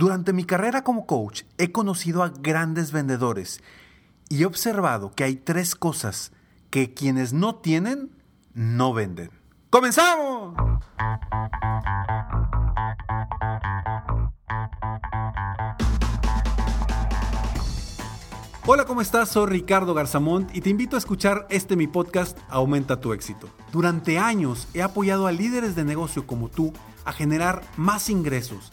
Durante mi carrera como coach he conocido a grandes vendedores y he observado que hay tres cosas que quienes no tienen, no venden. ¡Comenzamos! Hola, ¿cómo estás? Soy Ricardo Garzamont y te invito a escuchar este mi podcast Aumenta tu éxito. Durante años he apoyado a líderes de negocio como tú a generar más ingresos,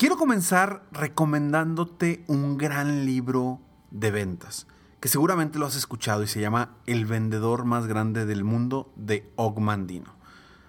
Quiero comenzar recomendándote un gran libro de ventas, que seguramente lo has escuchado y se llama El vendedor más grande del mundo de Ogmandino.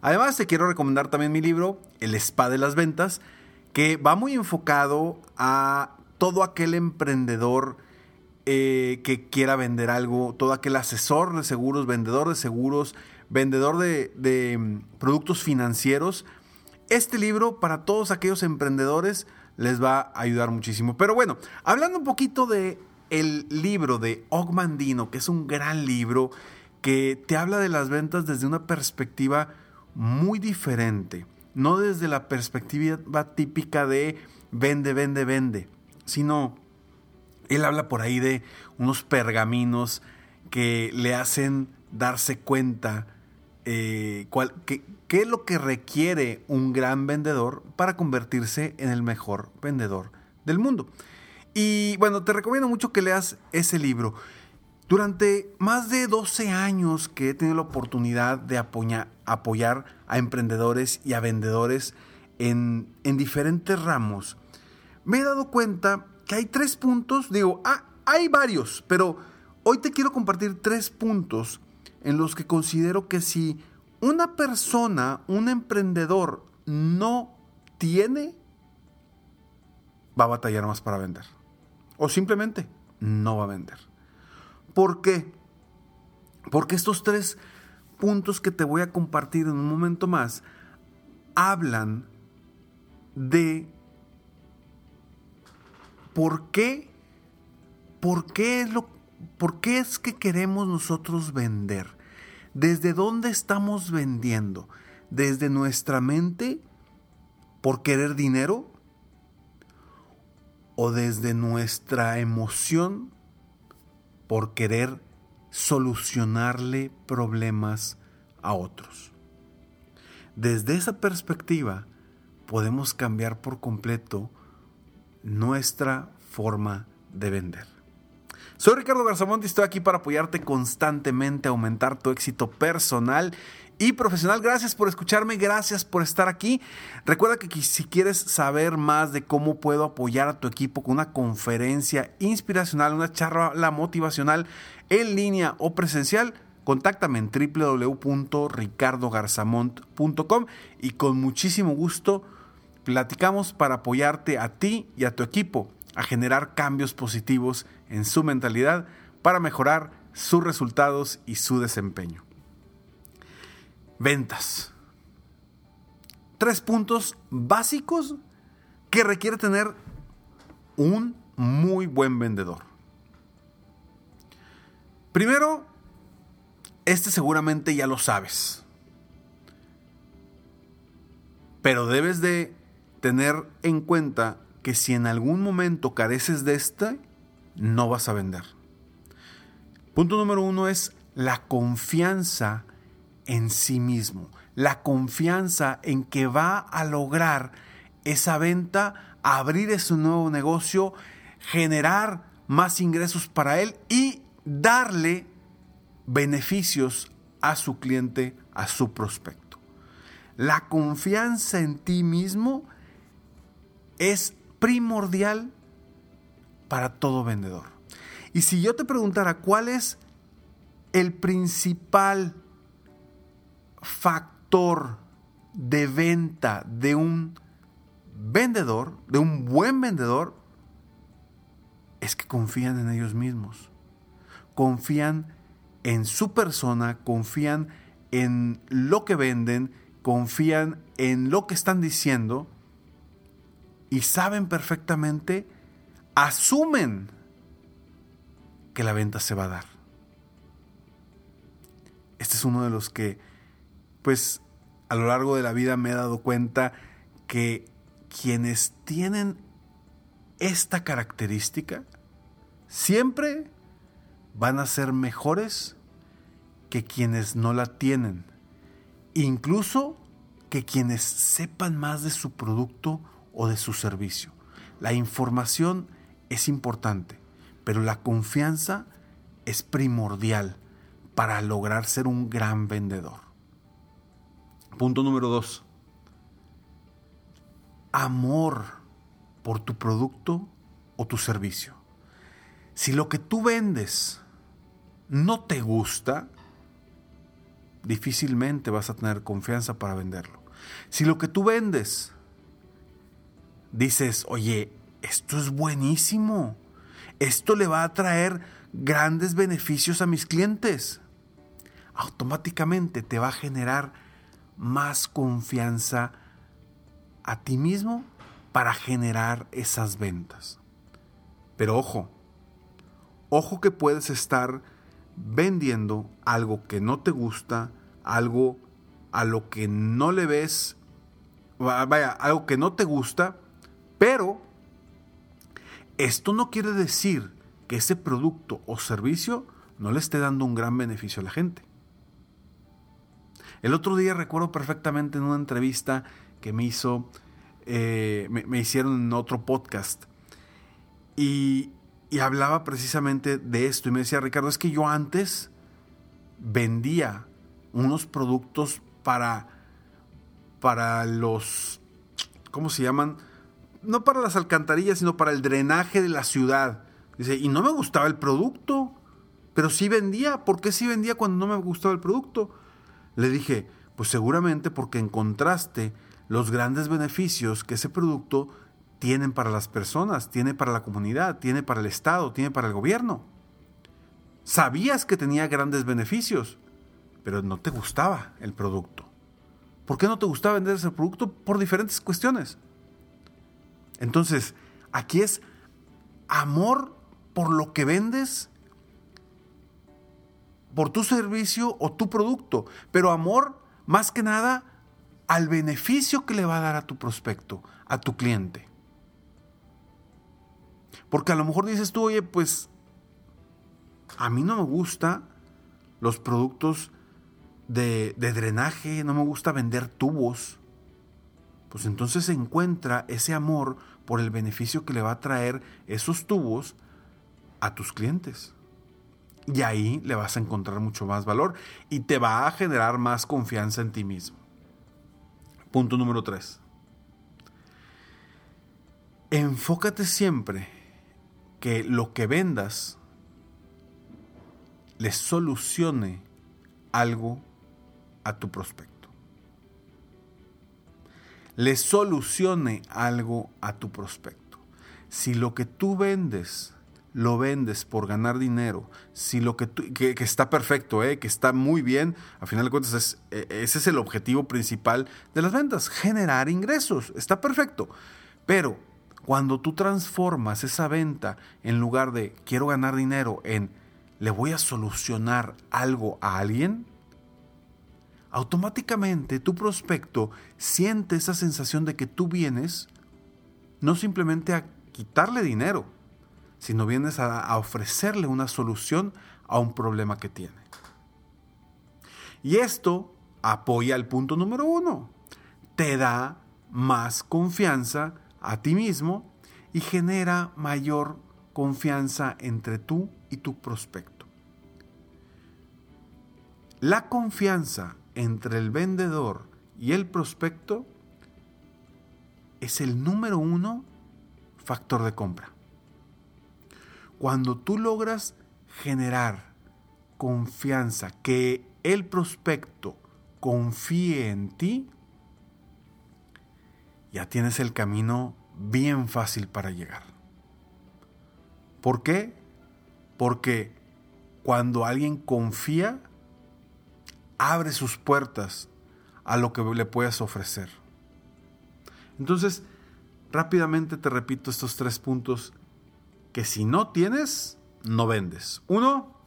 Además, te quiero recomendar también mi libro, El Spa de las Ventas, que va muy enfocado a todo aquel emprendedor eh, que quiera vender algo, todo aquel asesor de seguros, vendedor de seguros, vendedor de, de mm, productos financieros. Este libro para todos aquellos emprendedores les va a ayudar muchísimo. Pero bueno, hablando un poquito de el libro de Ogmandino, que es un gran libro que te habla de las ventas desde una perspectiva muy diferente, no desde la perspectiva típica de vende, vende, vende sino él habla por ahí de unos pergaminos que le hacen darse cuenta eh, qué, es lo que requiere un gran vendedor para convertirse en el mejor vendedor del mundo. Y bueno, te recomiendo mucho que leas ese libro. Durante más de 12 años que he tenido la oportunidad de apoyar, a emprendedores y a vendedores en, en diferentes ramos, me he dado cuenta que hay tres puntos, digo, ah, hay varios, pero hoy te quiero compartir tres puntos en los que considero que si una persona, un emprendedor, no tiene, va a batallar más para vender. O simplemente no va a vender. ¿Por qué? Porque estos tres puntos que te voy a compartir en un momento más hablan de ¿por qué? ¿Por qué es lo por qué es que queremos nosotros vender? ¿Desde dónde estamos vendiendo? ¿Desde nuestra mente por querer dinero? ¿O desde nuestra emoción por querer solucionarle problemas a otros? Desde esa perspectiva podemos cambiar por completo nuestra forma de vender. Soy Ricardo Garzamont y estoy aquí para apoyarte constantemente aumentar tu éxito personal y profesional. Gracias por escucharme, gracias por estar aquí. Recuerda que si quieres saber más de cómo puedo apoyar a tu equipo con una conferencia inspiracional, una charla motivacional en línea o presencial, contáctame en www.ricardogarzamont.com y con muchísimo gusto platicamos para apoyarte a ti y a tu equipo a generar cambios positivos en su mentalidad para mejorar sus resultados y su desempeño. Ventas. Tres puntos básicos que requiere tener un muy buen vendedor. Primero, este seguramente ya lo sabes. Pero debes de tener en cuenta que si en algún momento careces de este, no vas a vender. Punto número uno es la confianza en sí mismo. La confianza en que va a lograr esa venta, abrir ese nuevo negocio, generar más ingresos para él y darle beneficios a su cliente, a su prospecto. La confianza en ti mismo es primordial para todo vendedor. Y si yo te preguntara cuál es el principal factor de venta de un vendedor, de un buen vendedor, es que confían en ellos mismos. Confían en su persona, confían en lo que venden, confían en lo que están diciendo y saben perfectamente, asumen que la venta se va a dar. Este es uno de los que, pues, a lo largo de la vida me he dado cuenta que quienes tienen esta característica siempre van a ser mejores que quienes no la tienen, incluso que quienes sepan más de su producto o de su servicio. La información es importante, pero la confianza es primordial para lograr ser un gran vendedor. Punto número dos. Amor por tu producto o tu servicio. Si lo que tú vendes no te gusta, difícilmente vas a tener confianza para venderlo. Si lo que tú vendes dices, oye, esto es buenísimo, esto le va a traer grandes beneficios a mis clientes, automáticamente te va a generar más confianza a ti mismo para generar esas ventas. Pero ojo, ojo que puedes estar vendiendo algo que no te gusta, algo a lo que no le ves, vaya, algo que no te gusta, pero esto no quiere decir que ese producto o servicio no le esté dando un gran beneficio a la gente. El otro día recuerdo perfectamente en una entrevista que me hizo, eh, me, hicieron en otro podcast y, y hablaba precisamente de esto y me decía, Ricardo, es que yo antes vendía unos productos para, para los, ¿cómo se llaman? No para las alcantarillas, sino para el drenaje de la ciudad. Dice, y no me gustaba el producto, pero sí vendía. ¿Por qué sí vendía cuando no me gustaba el producto? Le dije, pues seguramente porque encontraste los grandes beneficios que ese producto tiene para las personas, tiene para la comunidad, tiene para el Estado, tiene para el gobierno. Sabías que tenía grandes beneficios, pero no te gustaba el producto. ¿Por qué no te gustaba vender ese producto? Por diferentes cuestiones. Entonces, aquí es amor por lo que vendes, por tu servicio o tu producto, pero amor más que nada al beneficio que le va a dar a tu prospecto, a tu cliente. Porque a lo mejor dices tú, oye, pues a mí no me gusta los productos de, de drenaje, no me gusta vender tubos pues entonces encuentra ese amor por el beneficio que le va a traer esos tubos a tus clientes. Y ahí le vas a encontrar mucho más valor y te va a generar más confianza en ti mismo. Punto número 3. Enfócate siempre que lo que vendas le solucione algo a tu prospecto le solucione algo a tu prospecto. Si lo que tú vendes lo vendes por ganar dinero, si lo que, que, está perfecto, ¿eh? que está muy bien, a final de cuentas e, ese es el objetivo principal de las ventas, generar ingresos, está perfecto. Pero cuando tú transformas esa venta en lugar de quiero ganar dinero en le voy a solucionar algo a alguien, automáticamente tu prospecto siente esa sensación de que tú vienes no simplemente a quitarle dinero, sino vienes a, ofrecerle una solución a un problema que tiene. Y esto apoya el punto número uno. Te da más confianza a ti mismo y genera mayor confianza entre tú y tu prospecto. La confianza entre el vendedor y el prospecto es el número uno factor de compra. Cuando tú logras generar confianza, que el prospecto confíe en ti, ya tienes el camino bien fácil para llegar. ¿Por qué? Porque cuando alguien confía, abre sus puertas a lo que le puedas ofrecer. Entonces, rápidamente te repito estos tres puntos que si no tienes, no vendes. Uno,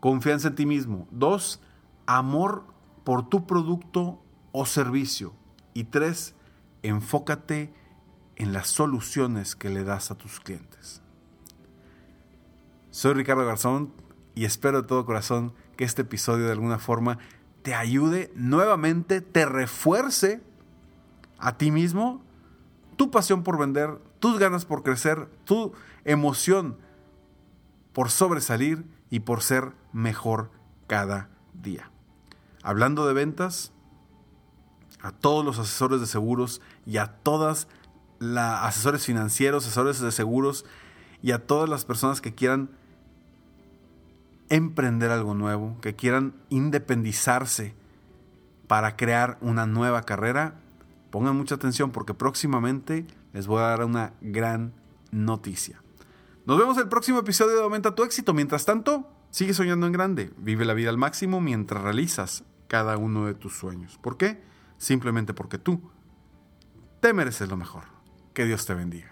confianza en ti mismo. Dos, amor por tu producto o servicio. Y tres, enfócate en las soluciones que le das a tus clientes. Soy Ricardo Garzón y espero de todo corazón que este episodio de alguna forma te ayude nuevamente, te refuerce a ti mismo tu pasión por vender, tus ganas por crecer, tu emoción por sobresalir y por ser mejor cada día. Hablando de ventas, a todos los asesores de seguros y a todas las asesores financieros, asesores de seguros y a todas las personas que quieran emprender algo nuevo, que quieran independizarse para crear una nueva carrera, pongan mucha atención porque próximamente les voy a dar una gran noticia. Nos vemos el próximo episodio de Aumenta tu éxito. Mientras tanto, sigue soñando en grande, vive la vida al máximo mientras realizas cada uno de tus sueños. ¿Por qué? Simplemente porque tú te mereces lo mejor. Que Dios te bendiga.